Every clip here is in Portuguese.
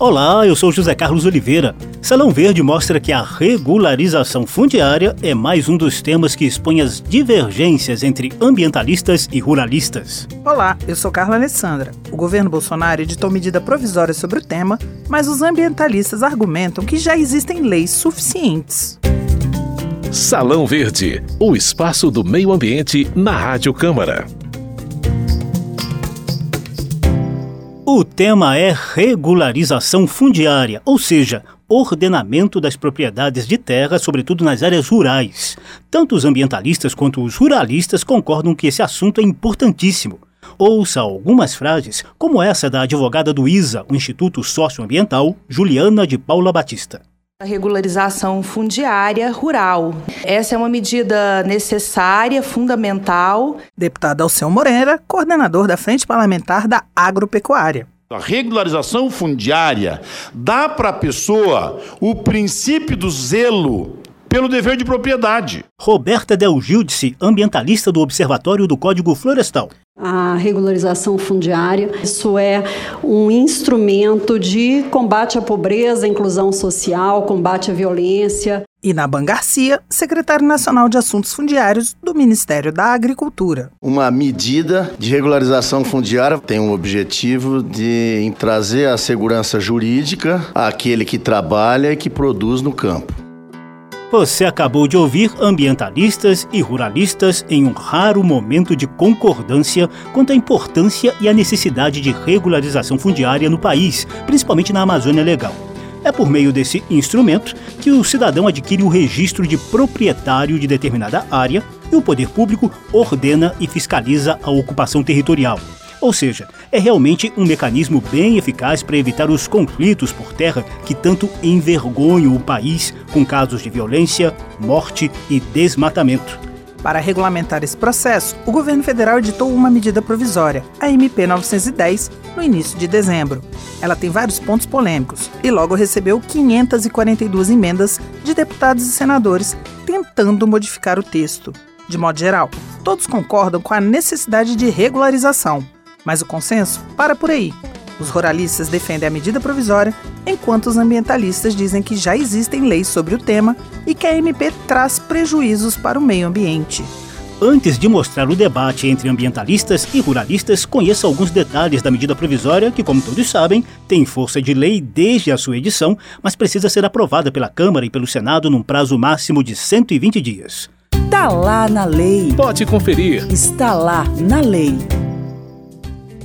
Olá, eu sou José Carlos Oliveira. Salão Verde mostra que a regularização fundiária é mais um dos temas que expõe as divergências entre ambientalistas e ruralistas. Olá, eu sou Carla Alessandra. O governo Bolsonaro editou medida provisória sobre o tema, mas os ambientalistas argumentam que já existem leis suficientes. Salão Verde, o espaço do meio ambiente na Rádio Câmara. O tema é regularização fundiária, ou seja, ordenamento das propriedades de terra, sobretudo nas áreas rurais. Tanto os ambientalistas quanto os ruralistas concordam que esse assunto é importantíssimo. Ouça algumas frases, como essa da advogada do ISA, o Instituto Socioambiental, Juliana de Paula Batista. A regularização fundiária rural. Essa é uma medida necessária, fundamental. Deputado Alceu Moreira, coordenador da Frente Parlamentar da Agropecuária. A regularização fundiária dá para a pessoa o princípio do zelo pelo dever de propriedade. Roberta Del Gildice, ambientalista do Observatório do Código Florestal. A regularização fundiária, isso é um instrumento de combate à pobreza, inclusão social, combate à violência. E Naban Garcia, secretário nacional de Assuntos Fundiários do Ministério da Agricultura. Uma medida de regularização fundiária tem o objetivo de trazer a segurança jurídica àquele que trabalha e que produz no campo. Você acabou de ouvir ambientalistas e ruralistas em um raro momento de concordância quanto à importância e à necessidade de regularização fundiária no país, principalmente na Amazônia Legal. É por meio desse instrumento que o cidadão adquire o registro de proprietário de determinada área e o poder público ordena e fiscaliza a ocupação territorial. Ou seja, é realmente um mecanismo bem eficaz para evitar os conflitos por terra que tanto envergonham o país com casos de violência, morte e desmatamento. Para regulamentar esse processo, o governo federal editou uma medida provisória, a MP 910, no início de dezembro. Ela tem vários pontos polêmicos e logo recebeu 542 emendas de deputados e senadores tentando modificar o texto. De modo geral, todos concordam com a necessidade de regularização, mas o consenso para por aí. Os ruralistas defendem a medida provisória, enquanto os ambientalistas dizem que já existem leis sobre o tema e que a MP traz prejuízos para o meio ambiente. Antes de mostrar o debate entre ambientalistas e ruralistas, conheça alguns detalhes da medida provisória que, como todos sabem, tem força de lei desde a sua edição, mas precisa ser aprovada pela Câmara e pelo Senado num prazo máximo de 120 dias. Está lá na lei. Pode conferir. Está lá na lei.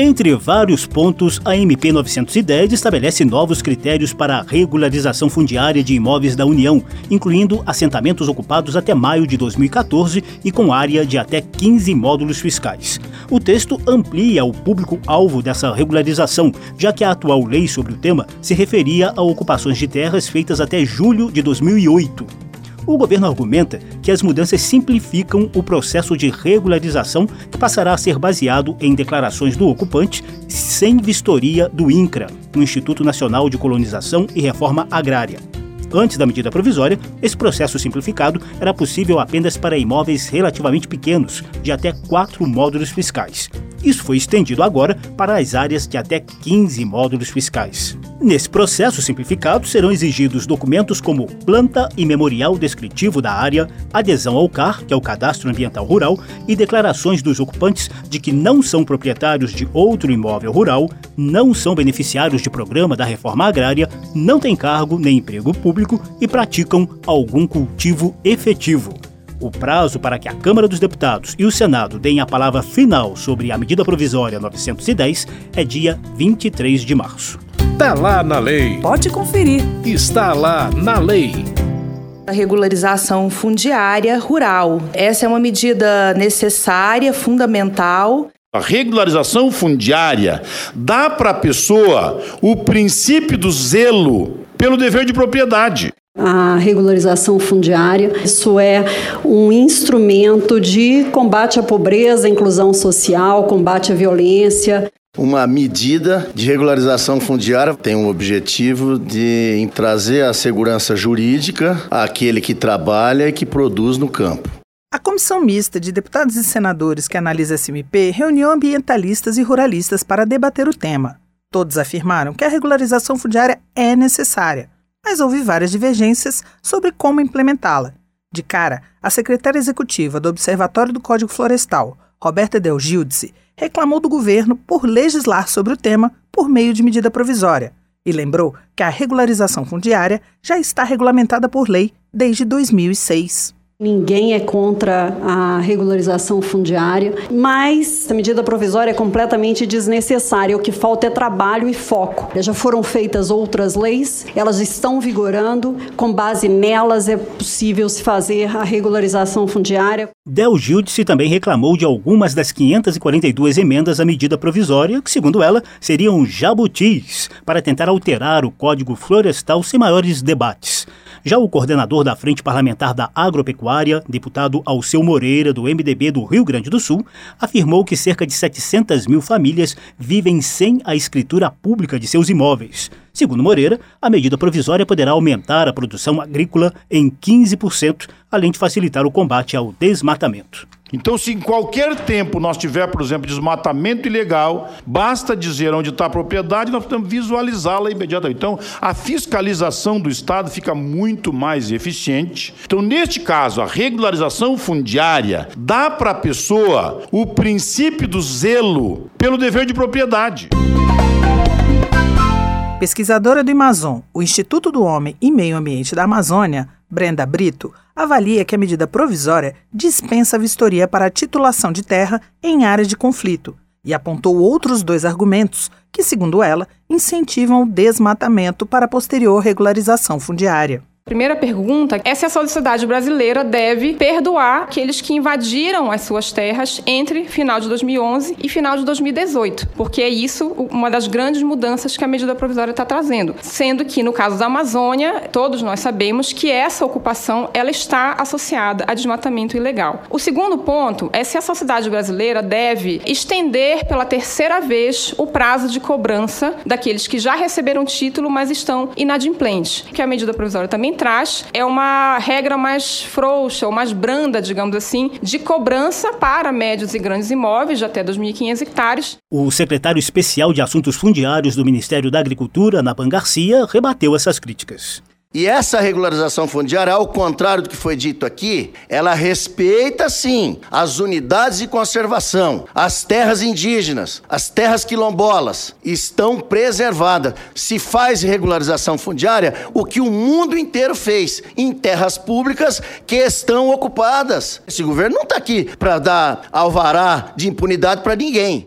Entre vários pontos, a MP 910 estabelece novos critérios para a regularização fundiária de imóveis da União, incluindo assentamentos ocupados até maio de 2014 e com área de até 15 módulos fiscais. O texto amplia o público-alvo dessa regularização, já que a atual lei sobre o tema se referia a ocupações de terras feitas até julho de 2008. O governo argumenta que as mudanças simplificam o processo de regularização que passará a ser baseado em declarações do ocupante sem vistoria do INCRA, o Instituto Nacional de Colonização e Reforma Agrária. Antes da medida provisória, esse processo simplificado era possível apenas para imóveis relativamente pequenos, de até quatro módulos fiscais. Isso foi estendido agora para as áreas de até 15 módulos fiscais. Nesse processo simplificado, serão exigidos documentos como planta e memorial descritivo da área, adesão ao CAR, que é o Cadastro Ambiental Rural, e declarações dos ocupantes de que não são proprietários de outro imóvel rural, não são beneficiários de programa da reforma agrária, não têm cargo nem emprego público e praticam algum cultivo efetivo. O prazo para que a Câmara dos Deputados e o Senado deem a palavra final sobre a medida provisória 910 é dia 23 de março. Está lá na lei. Pode conferir. Está lá na lei. A regularização fundiária rural. Essa é uma medida necessária, fundamental. A regularização fundiária dá para a pessoa o princípio do zelo pelo dever de propriedade. A regularização fundiária, isso é um instrumento de combate à pobreza, inclusão social, combate à violência. Uma medida de regularização fundiária tem o objetivo de trazer a segurança jurídica àquele que trabalha e que produz no campo. A comissão mista de deputados e senadores que analisa essa MP reuniu ambientalistas e ruralistas para debater o tema. Todos afirmaram que a regularização fundiária é necessária, mas houve várias divergências sobre como implementá-la. De cara, a secretária executiva do Observatório do Código Florestal, Roberta Del Gildice, reclamou do governo por legislar sobre o tema por meio de medida provisória e lembrou que a regularização fundiária já está regulamentada por lei desde 2006. Ninguém é contra a regularização fundiária, mas a medida provisória é completamente desnecessária. O que falta é trabalho e foco. Já foram feitas outras leis, elas estão vigorando. Com base nelas, é possível se fazer a regularização fundiária. Del Gildice também reclamou de algumas das 542 emendas à medida provisória, que, segundo ela, seriam jabutis para tentar alterar o Código Florestal sem maiores debates. Já o coordenador da Frente Parlamentar da Agropecuária, deputado Alceu Moreira, do MDB do Rio Grande do Sul, afirmou que cerca de 700 mil famílias vivem sem a escritura pública de seus imóveis. Segundo Moreira, a medida provisória poderá aumentar a produção agrícola em 15%, além de facilitar o combate ao desmatamento. Então, se em qualquer tempo nós tiver, por exemplo, desmatamento ilegal, basta dizer onde está a propriedade, nós podemos visualizá-la imediatamente. Então, a fiscalização do Estado fica muito mais eficiente. Então, neste caso, a regularização fundiária dá para a pessoa o princípio do zelo pelo dever de propriedade. Pesquisadora do Amazon, o Instituto do Homem e Meio Ambiente da Amazônia, Brenda Brito, avalia que a medida provisória dispensa vistoria para a titulação de terra em áreas de conflito e apontou outros dois argumentos que, segundo ela, incentivam o desmatamento para posterior regularização fundiária. Primeira pergunta é se a sociedade brasileira deve perdoar aqueles que invadiram as suas terras entre final de 2011 e final de 2018, porque é isso uma das grandes mudanças que a medida provisória está trazendo. Sendo que no caso da Amazônia, todos nós sabemos que essa ocupação ela está associada a desmatamento ilegal. O segundo ponto é se a sociedade brasileira deve estender pela terceira vez o prazo de cobrança daqueles que já receberam título, mas estão inadimplentes, que a medida provisória também traz é uma regra mais frouxa ou mais branda, digamos assim, de cobrança para médios e grandes imóveis de até 2.500 hectares. O secretário especial de Assuntos Fundiários do Ministério da Agricultura, Napan Garcia, rebateu essas críticas. E essa regularização fundiária, ao contrário do que foi dito aqui, ela respeita sim as unidades de conservação, as terras indígenas, as terras quilombolas estão preservadas. Se faz regularização fundiária, o que o mundo inteiro fez em terras públicas que estão ocupadas. Esse governo não está aqui para dar alvará de impunidade para ninguém.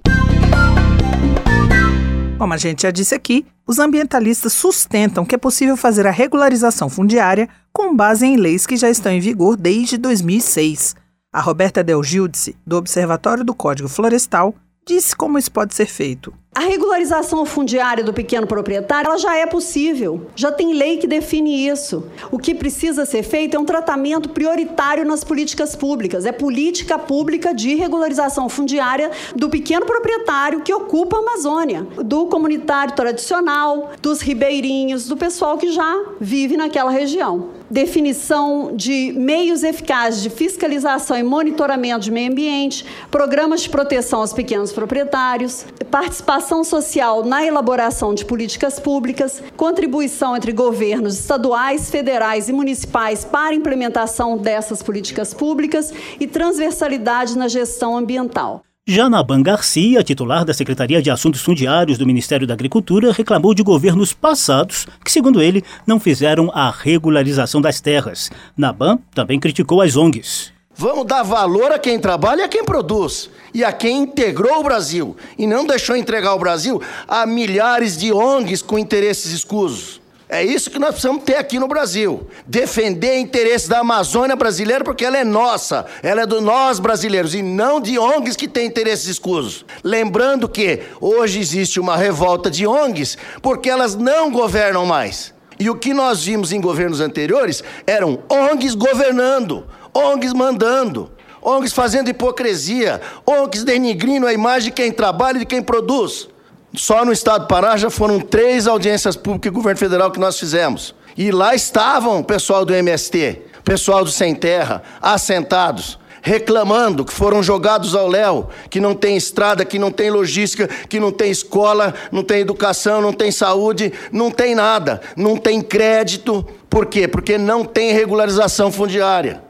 Como a gente já disse aqui, os ambientalistas sustentam que é possível fazer a regularização fundiária com base em leis que já estão em vigor desde 2006. A Roberta Del Gildice, do Observatório do Código Florestal, disse como isso pode ser feito. A regularização fundiária do pequeno proprietário ela já é possível, já tem lei que define isso. O que precisa ser feito é um tratamento prioritário nas políticas públicas, é política pública de regularização fundiária do pequeno proprietário que ocupa a Amazônia, do comunitário tradicional, dos ribeirinhos, do pessoal que já vive naquela região. Definição de meios eficazes de fiscalização e monitoramento de meio ambiente, programas de proteção aos pequenos proprietários, participação social na elaboração de políticas públicas, contribuição entre governos estaduais, federais e municipais para a implementação dessas políticas públicas e transversalidade na gestão ambiental. Janaban Garcia, titular da Secretaria de Assuntos Fundiários do Ministério da Agricultura, reclamou de governos passados que, segundo ele, não fizeram a regularização das terras. Naban também criticou as ONGs. Vamos dar valor a quem trabalha e a quem produz. E a quem integrou o Brasil. E não deixou entregar o Brasil a milhares de ONGs com interesses escusos. É isso que nós precisamos ter aqui no Brasil. Defender interesses da Amazônia brasileira, porque ela é nossa, ela é do nós brasileiros, e não de ONGs que têm interesses escusos. Lembrando que hoje existe uma revolta de ONGs porque elas não governam mais. E o que nós vimos em governos anteriores eram ONGs governando. ONGs mandando, ONGs fazendo hipocrisia, ONGs denigrindo a imagem de quem trabalha e de quem produz. Só no estado do Pará já foram três audiências públicas e governo federal que nós fizemos. E lá estavam o pessoal do MST, pessoal do Sem Terra, assentados. reclamando que foram jogados ao léu, que não tem estrada, que não tem logística, que não tem escola, não tem educação, não tem saúde, não tem nada, não tem crédito. Por quê? Porque não tem regularização fundiária.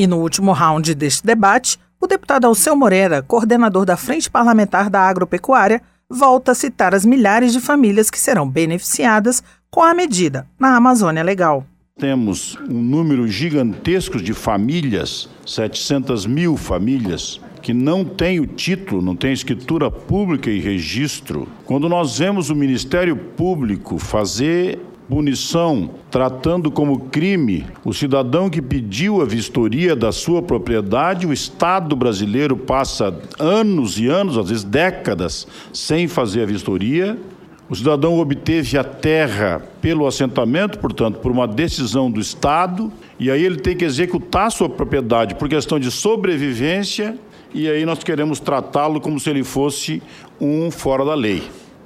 E no último round deste debate, o deputado Alceu Moreira, coordenador da Frente Parlamentar da Agropecuária, volta a citar as milhares de famílias que serão beneficiadas com a medida na Amazônia Legal. Temos um número gigantesco de famílias, 700 mil famílias, que não tem o título, não tem escritura pública e registro. Quando nós vemos o Ministério Público fazer punição, tratando como crime o cidadão que pediu a vistoria da sua propriedade, o Estado brasileiro passa anos e anos, às vezes décadas, sem fazer a vistoria. O cidadão obteve a terra pelo assentamento, portanto, por uma decisão do Estado, e aí ele tem que executar sua propriedade por questão de sobrevivência, e aí nós queremos tratá-lo como se ele fosse um fora da lei.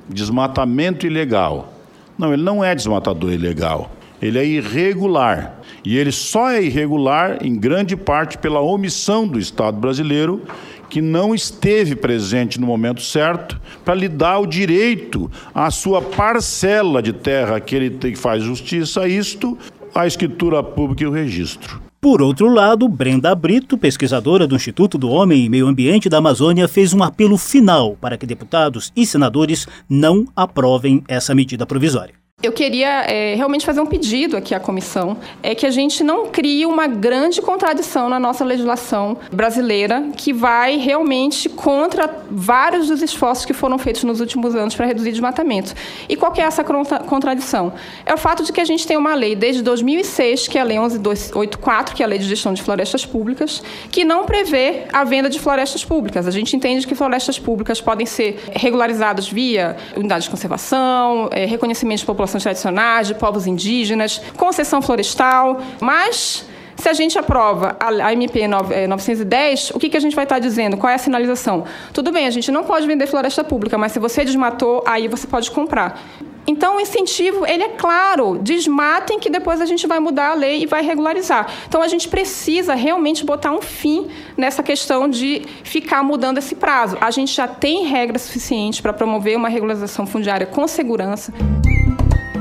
Desmatamento ilegal. Não, ele não é desmatador ilegal. Ele é irregular. E ele só é irregular, em grande parte, pela omissão do Estado brasileiro, que não esteve presente no momento certo para lhe dar o direito à sua parcela de terra que ele faz justiça a isto, a escritura pública e o registro. Por outro lado, Brenda Brito, pesquisadora do Instituto do Homem e Meio Ambiente da Amazônia, fez um apelo final para que deputados e senadores não aprovem essa medida provisória. Eu queria é, realmente fazer um pedido aqui à comissão, é que a gente não crie uma grande contradição na nossa legislação brasileira que vai realmente contra vários dos esforços que foram feitos nos últimos anos para reduzir desmatamento. E qual é essa contradição? É o fato de que a gente tem uma lei desde 2006, que é a Lei 11284, que é a Lei de Gestão de Florestas Públicas, que não prevê a venda de florestas públicas. A gente entende que florestas públicas podem ser regularizadas via unidade de conservação, é, reconhecimento de população tradicionais, de povos indígenas, concessão florestal, mas se a gente aprova a MP 910, o que, que a gente vai estar dizendo? Qual é a sinalização? Tudo bem, a gente não pode vender floresta pública, mas se você desmatou, aí você pode comprar. Então, o incentivo, ele é claro, desmatem que depois a gente vai mudar a lei e vai regularizar. Então, a gente precisa realmente botar um fim nessa questão de ficar mudando esse prazo. A gente já tem regras suficientes para promover uma regularização fundiária com segurança.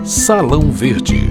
Salão Verde.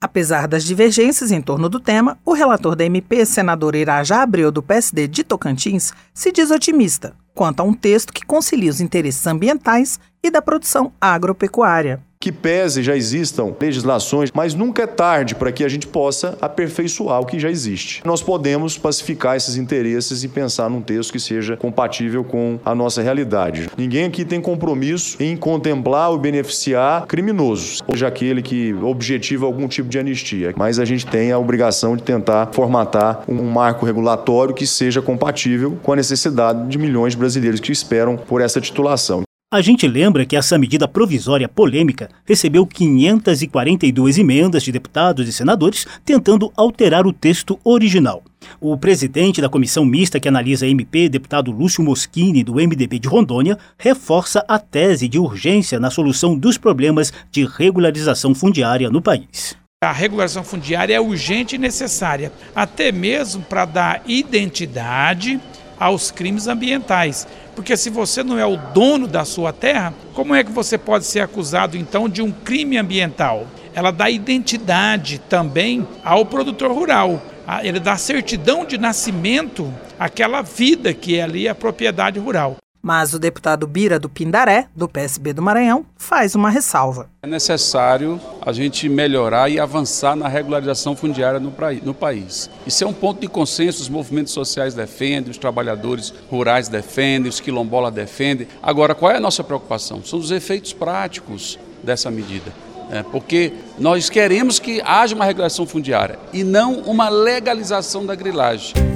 Apesar das divergências em torno do tema, o relator da MP, senador Irajá Abreu, do PSD de Tocantins, se diz otimista quanto a um texto que concilia os interesses ambientais e da produção agropecuária que pese já existam legislações, mas nunca é tarde para que a gente possa aperfeiçoar o que já existe. Nós podemos pacificar esses interesses e pensar num texto que seja compatível com a nossa realidade. Ninguém aqui tem compromisso em contemplar ou beneficiar criminosos, ou seja aquele que objetiva algum tipo de anistia, mas a gente tem a obrigação de tentar formatar um marco regulatório que seja compatível com a necessidade de milhões de brasileiros que esperam por essa titulação. A gente lembra que essa medida provisória polêmica recebeu 542 emendas de deputados e senadores tentando alterar o texto original. O presidente da comissão mista que analisa a MP, deputado Lúcio Moschini, do MDB de Rondônia, reforça a tese de urgência na solução dos problemas de regularização fundiária no país. A regularização fundiária é urgente e necessária, até mesmo para dar identidade aos crimes ambientais. Porque se você não é o dono da sua terra, como é que você pode ser acusado então de um crime ambiental? Ela dá identidade também ao produtor rural. Ele dá certidão de nascimento àquela vida que é ali a propriedade rural. Mas o deputado Bira do Pindaré, do PSB do Maranhão, faz uma ressalva. É necessário a gente melhorar e avançar na regularização fundiária no, no país. Isso é um ponto de consenso, os movimentos sociais defendem, os trabalhadores rurais defendem, os quilombolas defendem. Agora, qual é a nossa preocupação? São os efeitos práticos dessa medida. É, porque nós queremos que haja uma regulação fundiária e não uma legalização da grilagem.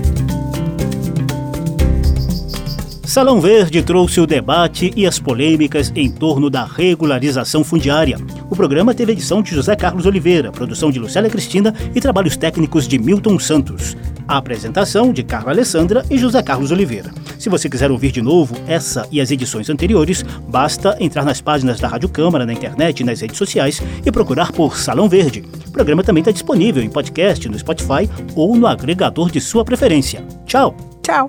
Salão Verde trouxe o debate e as polêmicas em torno da regularização fundiária. O programa teve edição de José Carlos Oliveira, produção de Lucélia Cristina e trabalhos técnicos de Milton Santos. A apresentação de Carla Alessandra e José Carlos Oliveira. Se você quiser ouvir de novo essa e as edições anteriores, basta entrar nas páginas da Rádio Câmara na internet e nas redes sociais e procurar por Salão Verde. O programa também está disponível em podcast no Spotify ou no agregador de sua preferência. Tchau! Tchau!